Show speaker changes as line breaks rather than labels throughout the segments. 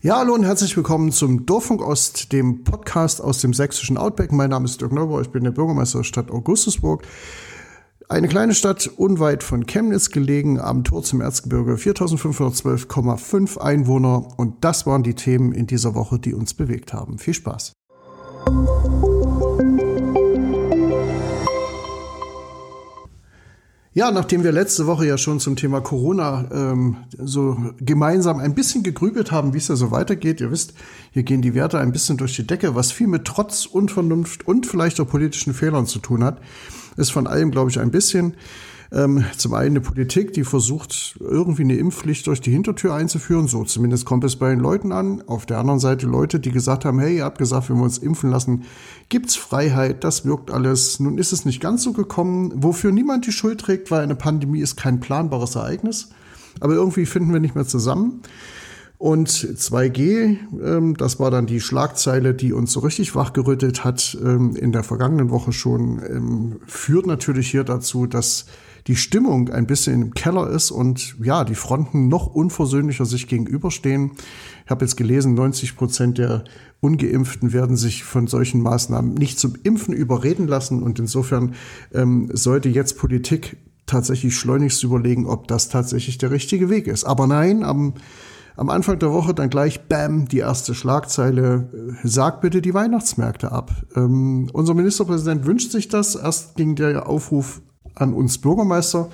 Ja, hallo und herzlich willkommen zum Dorfunk Ost, dem Podcast aus dem sächsischen Outback. Mein Name ist Dirk Neubauer, ich bin der Bürgermeister der Stadt Augustusburg. Eine kleine Stadt unweit von Chemnitz gelegen, am Tor zum Erzgebirge, 4512,5 Einwohner. Und das waren die Themen in dieser Woche, die uns bewegt haben. Viel Spaß. Ja, nachdem wir letzte Woche ja schon zum Thema Corona ähm, so gemeinsam ein bisschen gegrübelt haben, wie es ja so weitergeht, ihr wisst, hier gehen die Werte ein bisschen durch die Decke, was viel mit Trotz, Unvernunft und vielleicht auch politischen Fehlern zu tun hat, ist von allem, glaube ich, ein bisschen. Ähm, zum einen eine Politik, die versucht, irgendwie eine Impfpflicht durch die Hintertür einzuführen. So zumindest kommt es bei den Leuten an. Auf der anderen Seite Leute, die gesagt haben, hey, ihr habt gesagt, wenn wir uns impfen lassen, gibt's Freiheit, das wirkt alles. Nun ist es nicht ganz so gekommen, wofür niemand die Schuld trägt, weil eine Pandemie ist kein planbares Ereignis. Aber irgendwie finden wir nicht mehr zusammen. Und 2G, ähm, das war dann die Schlagzeile, die uns so richtig wachgerüttelt hat ähm, in der vergangenen Woche schon, ähm, führt natürlich hier dazu, dass die Stimmung ein bisschen im Keller ist und ja, die Fronten noch unversöhnlicher sich gegenüberstehen. Ich habe jetzt gelesen, 90 Prozent der Ungeimpften werden sich von solchen Maßnahmen nicht zum Impfen überreden lassen und insofern ähm, sollte jetzt Politik tatsächlich schleunigst überlegen, ob das tatsächlich der richtige Weg ist. Aber nein, am am Anfang der Woche dann gleich, bam, die erste Schlagzeile, äh, sag bitte die Weihnachtsmärkte ab. Ähm, unser Ministerpräsident wünscht sich das. Erst ging der Aufruf an uns Bürgermeister.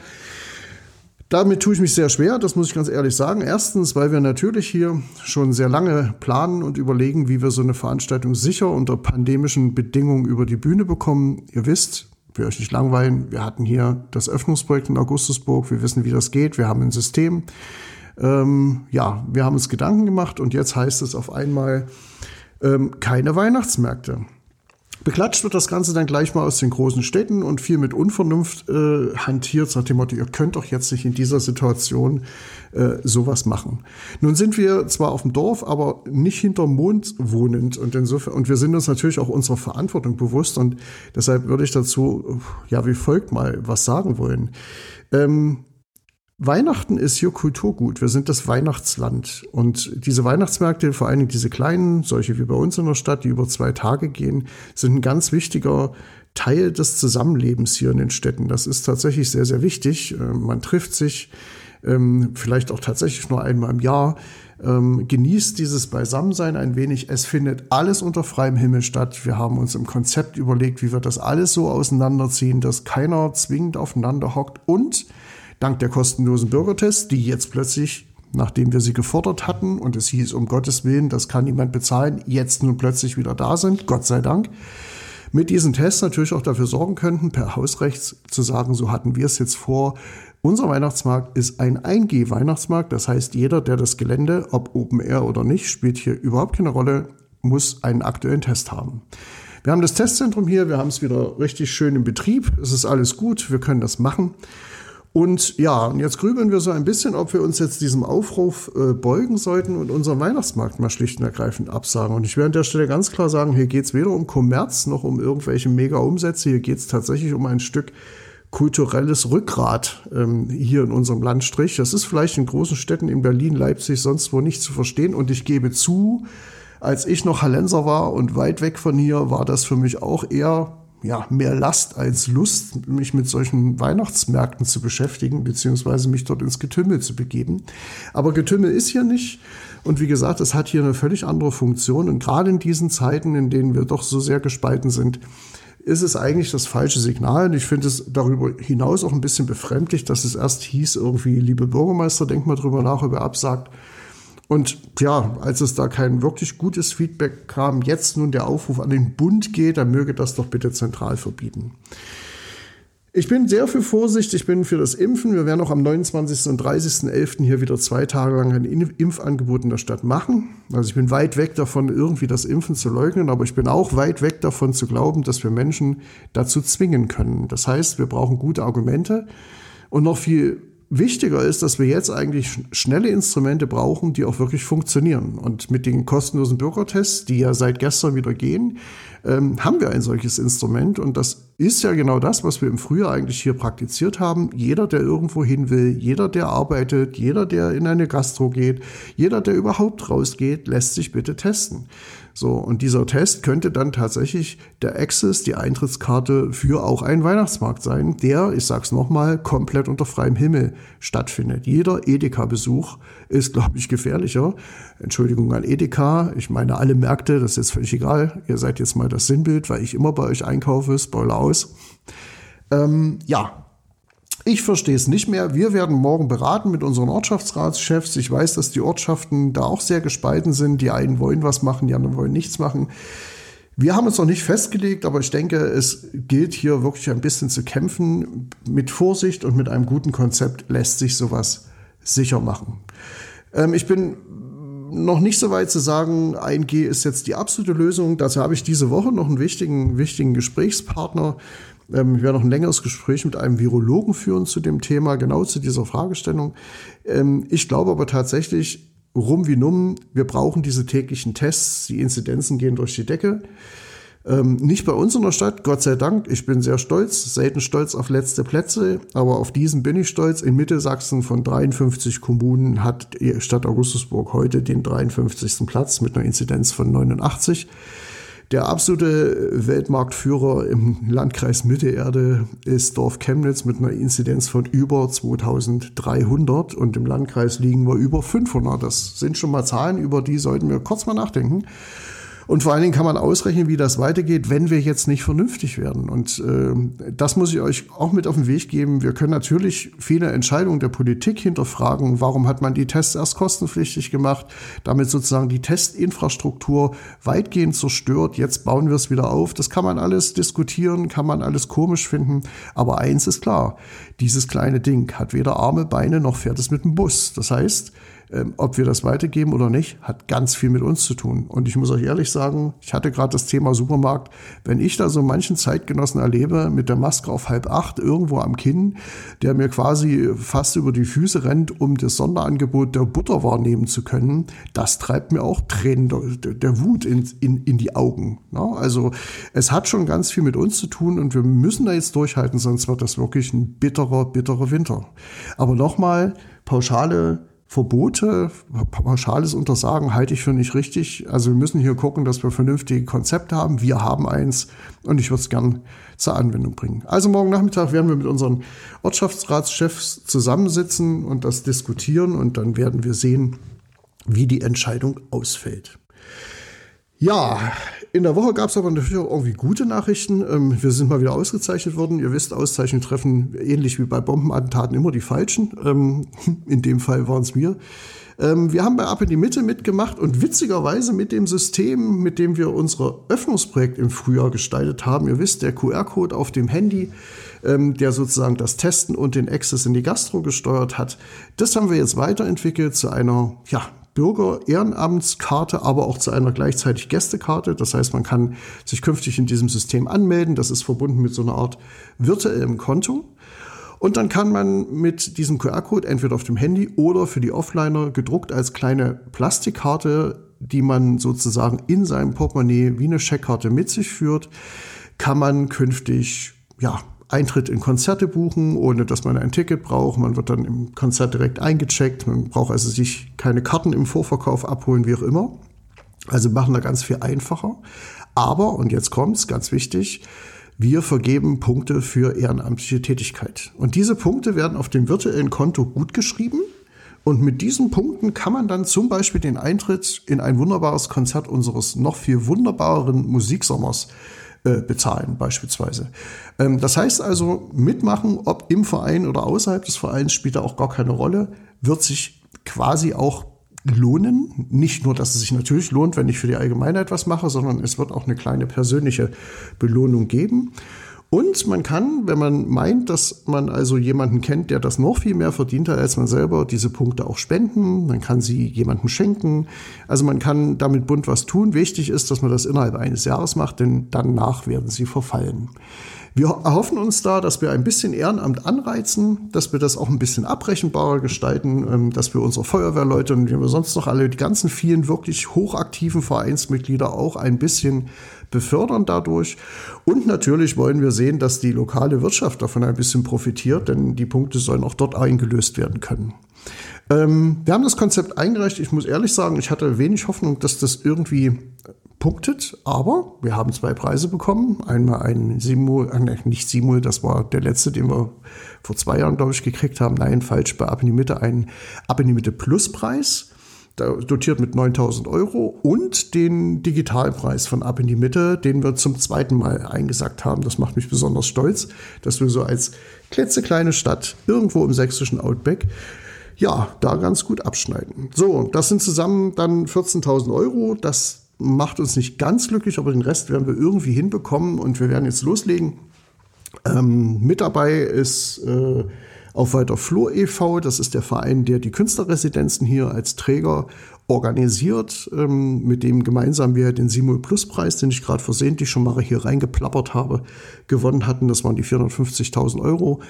Damit tue ich mich sehr schwer, das muss ich ganz ehrlich sagen. Erstens, weil wir natürlich hier schon sehr lange planen und überlegen, wie wir so eine Veranstaltung sicher unter pandemischen Bedingungen über die Bühne bekommen. Ihr wisst, wir euch nicht langweilen, wir hatten hier das Öffnungsprojekt in Augustusburg, wir wissen, wie das geht, wir haben ein System. Ähm, ja, wir haben uns Gedanken gemacht und jetzt heißt es auf einmal ähm, keine Weihnachtsmärkte. Beklatscht wird das Ganze dann gleich mal aus den großen Städten und viel mit Unvernunft äh, hantiert, nach dem Motto, ihr könnt doch jetzt nicht in dieser Situation äh, sowas machen. Nun sind wir zwar auf dem Dorf, aber nicht hinterm Mond wohnend und insofern, und wir sind uns natürlich auch unserer Verantwortung bewusst und deshalb würde ich dazu, ja, wie folgt mal was sagen wollen. Ähm, Weihnachten ist hier Kulturgut. Wir sind das Weihnachtsland. Und diese Weihnachtsmärkte, vor allen Dingen diese kleinen, solche wie bei uns in der Stadt, die über zwei Tage gehen, sind ein ganz wichtiger Teil des Zusammenlebens hier in den Städten. Das ist tatsächlich sehr, sehr wichtig. Ähm, man trifft sich ähm, vielleicht auch tatsächlich nur einmal im Jahr, ähm, genießt dieses Beisammensein ein wenig. Es findet alles unter freiem Himmel statt. Wir haben uns im Konzept überlegt, wie wir das alles so auseinanderziehen, dass keiner zwingend aufeinander hockt und dank der kostenlosen Bürgertests, die jetzt plötzlich, nachdem wir sie gefordert hatten und es hieß, um Gottes Willen, das kann niemand bezahlen, jetzt nun plötzlich wieder da sind, Gott sei Dank, mit diesen Tests natürlich auch dafür sorgen könnten, per Hausrecht zu sagen, so hatten wir es jetzt vor. Unser Weihnachtsmarkt ist ein 1G-Weihnachtsmarkt, das heißt, jeder, der das Gelände, ob Open Air oder nicht, spielt hier überhaupt keine Rolle, muss einen aktuellen Test haben. Wir haben das Testzentrum hier, wir haben es wieder richtig schön im Betrieb, es ist alles gut, wir können das machen. Und ja, und jetzt grübeln wir so ein bisschen, ob wir uns jetzt diesem Aufruf äh, beugen sollten und unseren Weihnachtsmarkt mal schlicht und ergreifend absagen. Und ich werde an der Stelle ganz klar sagen, hier geht es weder um Kommerz noch um irgendwelche Mega-Umsätze. Hier geht es tatsächlich um ein Stück kulturelles Rückgrat ähm, hier in unserem Landstrich. Das ist vielleicht in großen Städten in Berlin, Leipzig, sonst wo nicht zu verstehen. Und ich gebe zu, als ich noch Hallenser war und weit weg von hier, war das für mich auch eher ja, mehr Last als Lust, mich mit solchen Weihnachtsmärkten zu beschäftigen, beziehungsweise mich dort ins Getümmel zu begeben. Aber Getümmel ist hier nicht. Und wie gesagt, es hat hier eine völlig andere Funktion. Und gerade in diesen Zeiten, in denen wir doch so sehr gespalten sind, ist es eigentlich das falsche Signal. Und ich finde es darüber hinaus auch ein bisschen befremdlich, dass es erst hieß, irgendwie, liebe Bürgermeister, denkt mal drüber nach, ob er absagt. Und ja, als es da kein wirklich gutes Feedback kam, jetzt nun der Aufruf an den Bund geht, dann möge das doch bitte zentral verbieten. Ich bin sehr für Vorsicht, ich bin für das Impfen. Wir werden auch am 29. und 30.11. hier wieder zwei Tage lang ein Impfangebot in der Stadt machen. Also ich bin weit weg davon, irgendwie das Impfen zu leugnen, aber ich bin auch weit weg davon zu glauben, dass wir Menschen dazu zwingen können. Das heißt, wir brauchen gute Argumente und noch viel wichtiger ist, dass wir jetzt eigentlich schnelle Instrumente brauchen, die auch wirklich funktionieren. Und mit den kostenlosen Bürgertests, die ja seit gestern wieder gehen, ähm, haben wir ein solches Instrument und das ist ja genau das, was wir im Frühjahr eigentlich hier praktiziert haben. Jeder, der irgendwo hin will, jeder, der arbeitet, jeder, der in eine Gastro geht, jeder, der überhaupt rausgeht, lässt sich bitte testen. So, und dieser Test könnte dann tatsächlich der Access, die Eintrittskarte für auch einen Weihnachtsmarkt sein, der, ich sag's nochmal, komplett unter freiem Himmel stattfindet. Jeder Edeka-Besuch ist, glaube ich, gefährlicher. Entschuldigung an Edeka, ich meine alle Märkte, das ist jetzt völlig egal. Ihr seid jetzt mal das Sinnbild, weil ich immer bei euch einkaufe, Spoiler aus. Ähm, ja, ich verstehe es nicht mehr. Wir werden morgen beraten mit unseren Ortschaftsratschefs. Ich weiß, dass die Ortschaften da auch sehr gespalten sind. Die einen wollen was machen, die anderen wollen nichts machen. Wir haben uns noch nicht festgelegt, aber ich denke, es gilt hier wirklich ein bisschen zu kämpfen. Mit Vorsicht und mit einem guten Konzept lässt sich sowas sicher machen. Ähm, ich bin noch nicht so weit zu sagen, 1G ist jetzt die absolute Lösung. Dazu habe ich diese Woche noch einen wichtigen, wichtigen Gesprächspartner ähm, ich werde noch ein längeres Gespräch mit einem Virologen führen zu dem Thema, genau zu dieser Fragestellung. Ähm, ich glaube aber tatsächlich, rum wie numm, wir brauchen diese täglichen Tests. Die Inzidenzen gehen durch die Decke. Ähm, nicht bei uns in der Stadt, Gott sei Dank. Ich bin sehr stolz, selten stolz auf letzte Plätze, aber auf diesen bin ich stolz. In Mittelsachsen von 53 Kommunen hat die Stadt Augustusburg heute den 53. Platz mit einer Inzidenz von 89. Der absolute Weltmarktführer im Landkreis Mittelerde ist Dorf Chemnitz mit einer Inzidenz von über 2300 und im Landkreis liegen wir über 500. Das sind schon mal Zahlen, über die sollten wir kurz mal nachdenken. Und vor allen Dingen kann man ausrechnen, wie das weitergeht, wenn wir jetzt nicht vernünftig werden. Und äh, das muss ich euch auch mit auf den Weg geben. Wir können natürlich viele Entscheidungen der Politik hinterfragen. Warum hat man die Tests erst kostenpflichtig gemacht? Damit sozusagen die Testinfrastruktur weitgehend zerstört. Jetzt bauen wir es wieder auf. Das kann man alles diskutieren, kann man alles komisch finden. Aber eins ist klar. Dieses kleine Ding hat weder Arme, Beine noch fährt es mit dem Bus. Das heißt, ähm, ob wir das weitergeben oder nicht, hat ganz viel mit uns zu tun. Und ich muss euch ehrlich sagen, ich hatte gerade das Thema Supermarkt. Wenn ich da so manchen Zeitgenossen erlebe, mit der Maske auf halb acht irgendwo am Kinn, der mir quasi fast über die Füße rennt, um das Sonderangebot der Butter wahrnehmen zu können, das treibt mir auch Tränen der, der Wut in, in, in die Augen. Ja, also es hat schon ganz viel mit uns zu tun und wir müssen da jetzt durchhalten, sonst wird das wirklich ein bitterer, bitterer Winter. Aber nochmal, pauschale Verbote, pauschales Untersagen halte ich für nicht richtig. Also wir müssen hier gucken, dass wir vernünftige Konzepte haben. Wir haben eins und ich würde es gern zur Anwendung bringen. Also morgen Nachmittag werden wir mit unseren Ortschaftsratschefs zusammensitzen und das diskutieren und dann werden wir sehen, wie die Entscheidung ausfällt. Ja, in der Woche gab es aber natürlich auch irgendwie gute Nachrichten. Ähm, wir sind mal wieder ausgezeichnet worden. Ihr wisst, Auszeichnungen treffen ähnlich wie bei Bombenattentaten immer die Falschen. Ähm, in dem Fall waren es wir. Ähm, wir haben bei Ab in die Mitte mitgemacht und witzigerweise mit dem System, mit dem wir unser Öffnungsprojekt im Frühjahr gestaltet haben. Ihr wisst, der QR-Code auf dem Handy, der sozusagen das Testen und den Access in die Gastro gesteuert hat. Das haben wir jetzt weiterentwickelt zu einer, ja, Bürger-Ehrenamtskarte, aber auch zu einer gleichzeitig Gästekarte. Das heißt, man kann sich künftig in diesem System anmelden. Das ist verbunden mit so einer Art virtuellem Konto. Und dann kann man mit diesem QR-Code entweder auf dem Handy oder für die Offliner gedruckt als kleine Plastikkarte, die man sozusagen in seinem Portemonnaie wie eine Scheckkarte mit sich führt, kann man künftig ja, Eintritt in Konzerte buchen, ohne dass man ein Ticket braucht. Man wird dann im Konzert direkt eingecheckt. Man braucht also sich keine Karten im Vorverkauf abholen, wie auch immer. Also machen da ganz viel einfacher. Aber, und jetzt kommt's, ganz wichtig, wir vergeben Punkte für ehrenamtliche Tätigkeit. Und diese Punkte werden auf dem virtuellen Konto gut geschrieben. Und mit diesen Punkten kann man dann zum Beispiel den Eintritt in ein wunderbares Konzert unseres noch viel wunderbareren Musiksommers äh, bezahlen beispielsweise. Ähm, das heißt also, mitmachen, ob im Verein oder außerhalb des Vereins, spielt da auch gar keine Rolle, wird sich quasi auch lohnen. Nicht nur, dass es sich natürlich lohnt, wenn ich für die Allgemeinheit was mache, sondern es wird auch eine kleine persönliche Belohnung geben. Und man kann, wenn man meint, dass man also jemanden kennt, der das noch viel mehr verdient hat als man selber, diese Punkte auch spenden. Man kann sie jemandem schenken. Also man kann damit bunt was tun. Wichtig ist, dass man das innerhalb eines Jahres macht, denn danach werden sie verfallen. Wir erhoffen uns da, dass wir ein bisschen Ehrenamt anreizen, dass wir das auch ein bisschen abrechenbarer gestalten, ähm, dass wir unsere Feuerwehrleute und wir sonst noch alle, die ganzen vielen wirklich hochaktiven Vereinsmitglieder auch ein bisschen befördern dadurch. Und natürlich wollen wir sehen, dass die lokale Wirtschaft davon ein bisschen profitiert, denn die Punkte sollen auch dort eingelöst werden können. Ähm, wir haben das Konzept eingereicht. Ich muss ehrlich sagen, ich hatte wenig Hoffnung, dass das irgendwie punktet, aber wir haben zwei Preise bekommen. Einmal ein Simul, äh, nicht Simul, das war der letzte, den wir vor zwei Jahren, glaube ich, gekriegt haben. Nein, falsch, bei Ab in die Mitte ein Ab in die Mitte Plus Preis, dotiert mit 9000 Euro und den Digitalpreis von Ab in die Mitte, den wir zum zweiten Mal eingesagt haben. Das macht mich besonders stolz, dass wir so als klitzekleine Stadt irgendwo im sächsischen Outback ja, da ganz gut abschneiden. So, das sind zusammen dann 14.000 Euro. Das macht uns nicht ganz glücklich, aber den Rest werden wir irgendwie hinbekommen und wir werden jetzt loslegen. Ähm, mit dabei ist äh, auf Weiter Flur e.V., das ist der Verein, der die Künstlerresidenzen hier als Träger organisiert, ähm, mit dem gemeinsam wir den Simul Plus Preis, den ich gerade versehentlich schon mal hier reingeplappert habe, gewonnen hatten. Das waren die 450.000 Euro.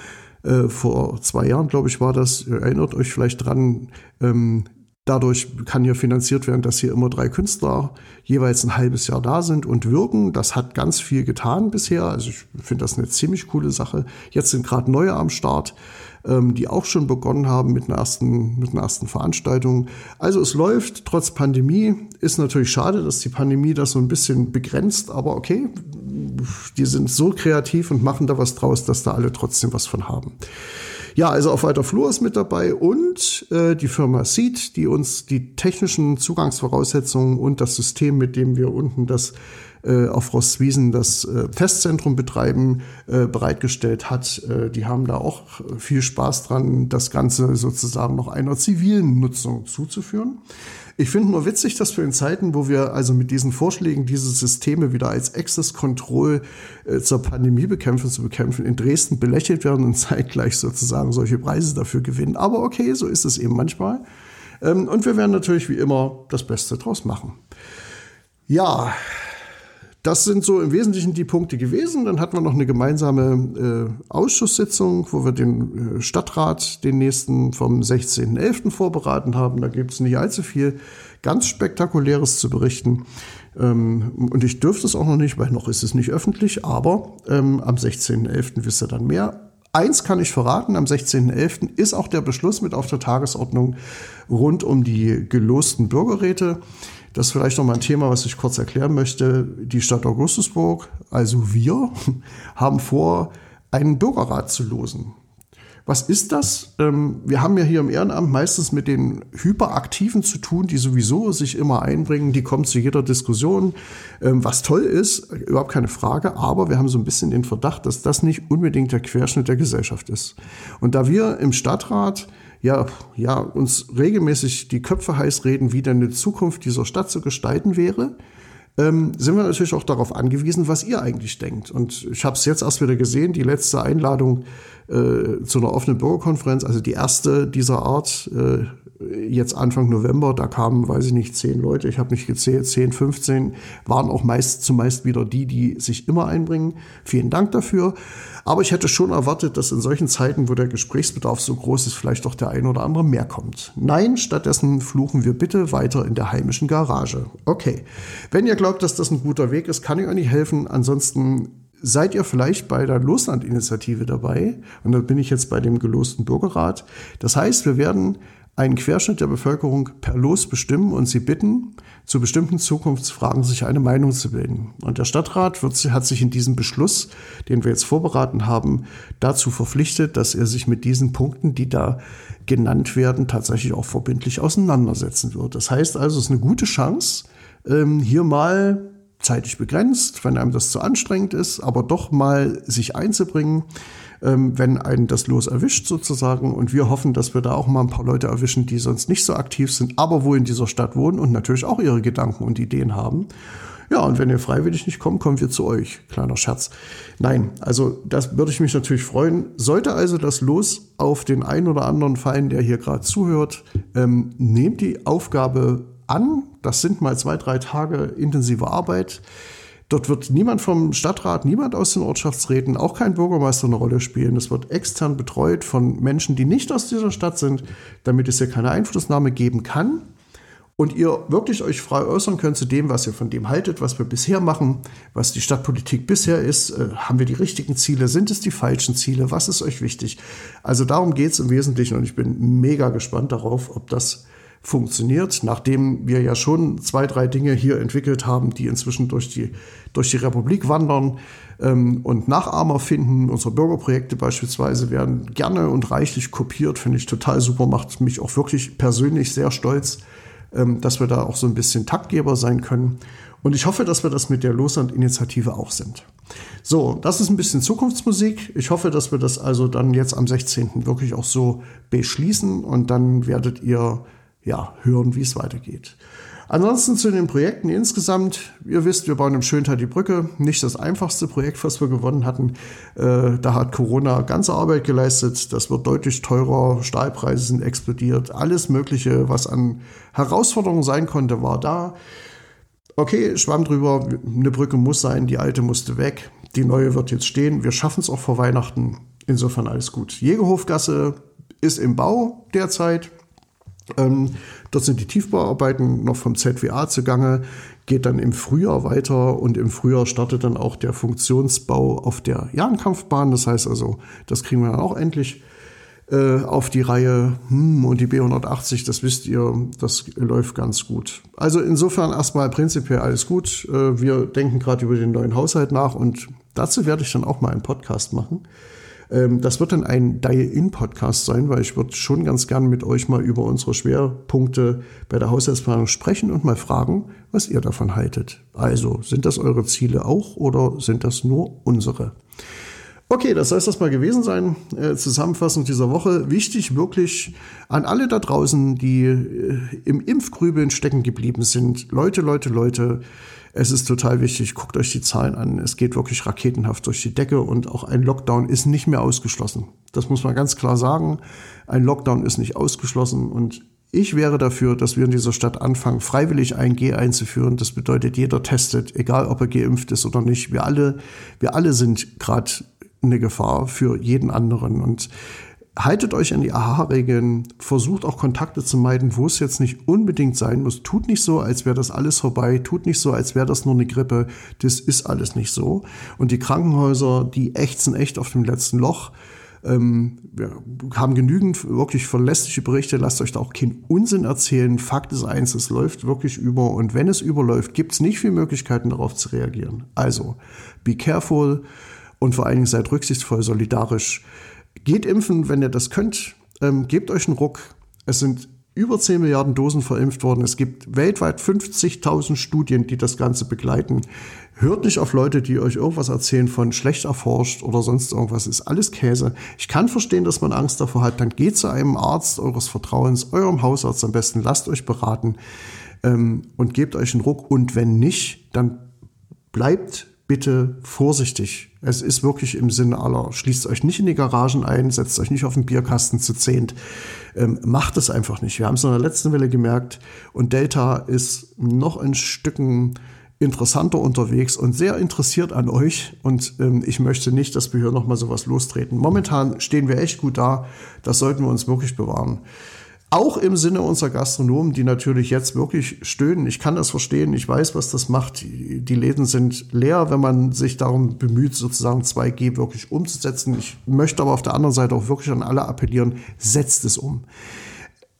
Äh, vor zwei Jahren, glaube ich, war das. Ihr erinnert euch vielleicht dran. Ähm, Dadurch kann hier finanziert werden, dass hier immer drei Künstler jeweils ein halbes Jahr da sind und wirken. Das hat ganz viel getan bisher. Also ich finde das eine ziemlich coole Sache. Jetzt sind gerade neue am Start, ähm, die auch schon begonnen haben mit einer, ersten, mit einer ersten Veranstaltung. Also es läuft trotz Pandemie. Ist natürlich schade, dass die Pandemie das so ein bisschen begrenzt, aber okay, die sind so kreativ und machen da was draus, dass da alle trotzdem was von haben. Ja, also auf weiter Flur ist mit dabei und äh, die Firma Seed, die uns die technischen Zugangsvoraussetzungen und das System, mit dem wir unten das äh, auf Rostwiesen das äh, Testzentrum betreiben, äh, bereitgestellt hat. Äh, die haben da auch viel Spaß dran, das Ganze sozusagen noch einer zivilen Nutzung zuzuführen. Ich finde nur witzig, dass wir in Zeiten, wo wir also mit diesen Vorschlägen diese Systeme wieder als Access Control äh, zur Pandemiebekämpfung zu bekämpfen, in Dresden belächelt werden und zeitgleich sozusagen solche Preise dafür gewinnen. Aber okay, so ist es eben manchmal. Ähm, und wir werden natürlich wie immer das Beste draus machen. Ja, das sind so im Wesentlichen die Punkte gewesen. Dann hatten wir noch eine gemeinsame äh, Ausschusssitzung, wo wir den äh, Stadtrat, den nächsten vom 16.11. vorberaten haben. Da gibt es nicht allzu viel ganz Spektakuläres zu berichten. Ähm, und ich dürfte es auch noch nicht, weil noch ist es nicht öffentlich, aber ähm, am 16.11. wisst ihr dann mehr. Eins kann ich verraten, am 16.11. ist auch der Beschluss mit auf der Tagesordnung rund um die gelosten Bürgerräte. Das ist vielleicht noch mal ein Thema, was ich kurz erklären möchte. Die Stadt Augustusburg, also wir, haben vor, einen Bürgerrat zu losen. Was ist das? Ähm, wir haben ja hier im Ehrenamt meistens mit den Hyperaktiven zu tun, die sowieso sich immer einbringen, die kommen zu jeder Diskussion, ähm, was toll ist, überhaupt keine Frage, aber wir haben so ein bisschen den Verdacht, dass das nicht unbedingt der Querschnitt der Gesellschaft ist. Und da wir im Stadtrat ja, ja, uns regelmäßig die Köpfe heiß reden, wie denn eine Zukunft dieser Stadt zu gestalten wäre, ähm, sind wir natürlich auch darauf angewiesen, was ihr eigentlich denkt. Und ich habe es jetzt erst wieder gesehen, die letzte Einladung äh, zu einer offenen Bürgerkonferenz, also die erste dieser Art, äh, jetzt Anfang November, da kamen, weiß ich nicht, zehn Leute, ich habe nicht gezählt, zehn, 15, waren auch meist zumeist wieder die, die sich immer einbringen. Vielen Dank dafür. Aber ich hätte schon erwartet, dass in solchen Zeiten, wo der Gesprächsbedarf so groß ist, vielleicht doch der ein oder andere mehr kommt. Nein, stattdessen fluchen wir bitte weiter in der heimischen Garage. Okay. Wenn ihr glaubt, dass das ein guter Weg ist, kann ich euch nicht helfen. Ansonsten seid ihr vielleicht bei der Losland-Initiative dabei. Und da bin ich jetzt bei dem gelosten Bürgerrat. Das heißt, wir werden einen Querschnitt der Bevölkerung per Los bestimmen und sie bitten, zu bestimmten Zukunftsfragen sich eine Meinung zu bilden. Und der Stadtrat wird, hat sich in diesem Beschluss, den wir jetzt vorberaten haben, dazu verpflichtet, dass er sich mit diesen Punkten, die da genannt werden, tatsächlich auch verbindlich auseinandersetzen wird. Das heißt also, es ist eine gute Chance, ähm, hier mal zeitlich begrenzt, wenn einem das zu anstrengend ist, aber doch mal sich einzubringen ähm, wenn einen das Los erwischt sozusagen. Und wir hoffen, dass wir da auch mal ein paar Leute erwischen, die sonst nicht so aktiv sind, aber wo in dieser Stadt wohnen und natürlich auch ihre Gedanken und Ideen haben. Ja, und wenn ihr freiwillig nicht kommt, kommen wir zu euch. Kleiner Scherz. Nein, also das würde ich mich natürlich freuen. Sollte also das Los auf den einen oder anderen fallen, der hier gerade zuhört, ähm, nehmt die Aufgabe an. Das sind mal zwei, drei Tage intensive Arbeit. Dort wird niemand vom Stadtrat, niemand aus den Ortschaftsräten, auch kein Bürgermeister eine Rolle spielen. Es wird extern betreut von Menschen, die nicht aus dieser Stadt sind, damit es hier keine Einflussnahme geben kann. Und ihr wirklich euch frei äußern könnt zu dem, was ihr von dem haltet, was wir bisher machen, was die Stadtpolitik bisher ist. Äh, haben wir die richtigen Ziele? Sind es die falschen Ziele? Was ist euch wichtig? Also darum geht es im Wesentlichen und ich bin mega gespannt darauf, ob das funktioniert, nachdem wir ja schon zwei, drei Dinge hier entwickelt haben, die inzwischen durch die, durch die Republik wandern ähm, und Nachahmer finden. Unsere Bürgerprojekte beispielsweise werden gerne und reichlich kopiert, finde ich total super, macht mich auch wirklich persönlich sehr stolz, ähm, dass wir da auch so ein bisschen Taktgeber sein können. Und ich hoffe, dass wir das mit der Losland-Initiative auch sind. So, das ist ein bisschen Zukunftsmusik. Ich hoffe, dass wir das also dann jetzt am 16. wirklich auch so beschließen und dann werdet ihr ja, hören, wie es weitergeht. Ansonsten zu den Projekten insgesamt. Ihr wisst, wir bauen im Schöntal die Brücke. Nicht das einfachste Projekt, was wir gewonnen hatten. Äh, da hat Corona ganze Arbeit geleistet. Das wird deutlich teurer. Stahlpreise sind explodiert. Alles Mögliche, was an Herausforderungen sein konnte, war da. Okay, schwamm drüber. Eine Brücke muss sein. Die alte musste weg. Die neue wird jetzt stehen. Wir schaffen es auch vor Weihnachten. Insofern alles gut. Jägerhofgasse ist im Bau derzeit. Ähm, dort sind die Tiefbauarbeiten noch vom ZWA zugange, geht dann im Frühjahr weiter und im Frühjahr startet dann auch der Funktionsbau auf der Jahrenkampfbahn. Das heißt also, das kriegen wir dann auch endlich äh, auf die Reihe. Hm, und die B180, das wisst ihr, das läuft ganz gut. Also insofern erstmal prinzipiell alles gut. Äh, wir denken gerade über den neuen Haushalt nach und dazu werde ich dann auch mal einen Podcast machen. Ähm, das wird dann ein Dial-In-Podcast sein, weil ich würde schon ganz gern mit euch mal über unsere Schwerpunkte bei der Haushaltsplanung sprechen und mal fragen, was ihr davon haltet. Also, sind das eure Ziele auch oder sind das nur unsere? Okay, das soll es das mal gewesen sein. Äh, Zusammenfassung dieser Woche. Wichtig wirklich an alle da draußen, die äh, im Impfgrübeln stecken geblieben sind. Leute, Leute, Leute, es ist total wichtig, guckt euch die Zahlen an. Es geht wirklich raketenhaft durch die Decke und auch ein Lockdown ist nicht mehr ausgeschlossen. Das muss man ganz klar sagen. Ein Lockdown ist nicht ausgeschlossen und ich wäre dafür, dass wir in dieser Stadt anfangen, freiwillig ein G einzuführen. Das bedeutet, jeder testet, egal ob er geimpft ist oder nicht. Wir alle, wir alle sind gerade eine Gefahr für jeden anderen. Und haltet euch an die AHA-Regeln, versucht auch Kontakte zu meiden, wo es jetzt nicht unbedingt sein muss. Tut nicht so, als wäre das alles vorbei. Tut nicht so, als wäre das nur eine Grippe. Das ist alles nicht so. Und die Krankenhäuser, die ächzen echt auf dem letzten Loch. Ähm, wir haben genügend wirklich verlässliche Berichte. Lasst euch da auch keinen Unsinn erzählen. Fakt ist eins, es läuft wirklich über. Und wenn es überläuft, gibt es nicht viele Möglichkeiten, darauf zu reagieren. Also, be careful und vor allen Dingen seid rücksichtsvoll, solidarisch Geht impfen, wenn ihr das könnt. Ähm, gebt euch einen Ruck. Es sind über 10 Milliarden Dosen verimpft worden. Es gibt weltweit 50.000 Studien, die das Ganze begleiten. Hört nicht auf Leute, die euch irgendwas erzählen von schlecht erforscht oder sonst irgendwas. Ist alles Käse. Ich kann verstehen, dass man Angst davor hat. Dann geht zu einem Arzt eures Vertrauens, eurem Hausarzt am besten. Lasst euch beraten ähm, und gebt euch einen Ruck. Und wenn nicht, dann bleibt bitte vorsichtig. Es ist wirklich im Sinne aller. Schließt euch nicht in die Garagen ein, setzt euch nicht auf den Bierkasten zu zehnt. Ähm, macht es einfach nicht. Wir haben es in der letzten Welle gemerkt und Delta ist noch ein Stücken interessanter unterwegs und sehr interessiert an euch. Und ähm, ich möchte nicht, dass wir hier nochmal sowas lostreten. Momentan stehen wir echt gut da. Das sollten wir uns wirklich bewahren. Auch im Sinne unserer Gastronomen, die natürlich jetzt wirklich stöhnen. Ich kann das verstehen. Ich weiß, was das macht. Die Läden sind leer, wenn man sich darum bemüht, sozusagen 2G wirklich umzusetzen. Ich möchte aber auf der anderen Seite auch wirklich an alle appellieren, setzt es um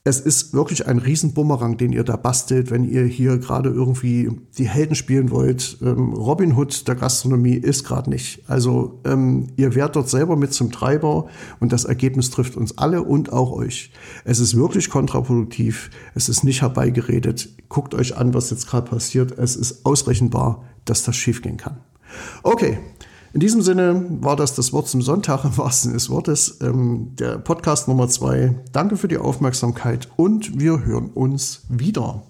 es ist wirklich ein Riesenbumerang, den ihr da bastelt, wenn ihr hier gerade irgendwie die Helden spielen wollt. Ähm, Robin Hood der Gastronomie ist gerade nicht. Also ähm, ihr werdet dort selber mit zum Treiber und das Ergebnis trifft uns alle und auch euch. Es ist wirklich kontraproduktiv. Es ist nicht herbeigeredet. Guckt euch an, was jetzt gerade passiert. Es ist ausrechenbar, dass das schiefgehen kann. Okay, in diesem Sinne war das das Wort zum Sonntag im wahrsten des Wortes. Ähm, der Podcast Nummer zwei. Danke für die Aufmerksamkeit und wir hören uns wieder.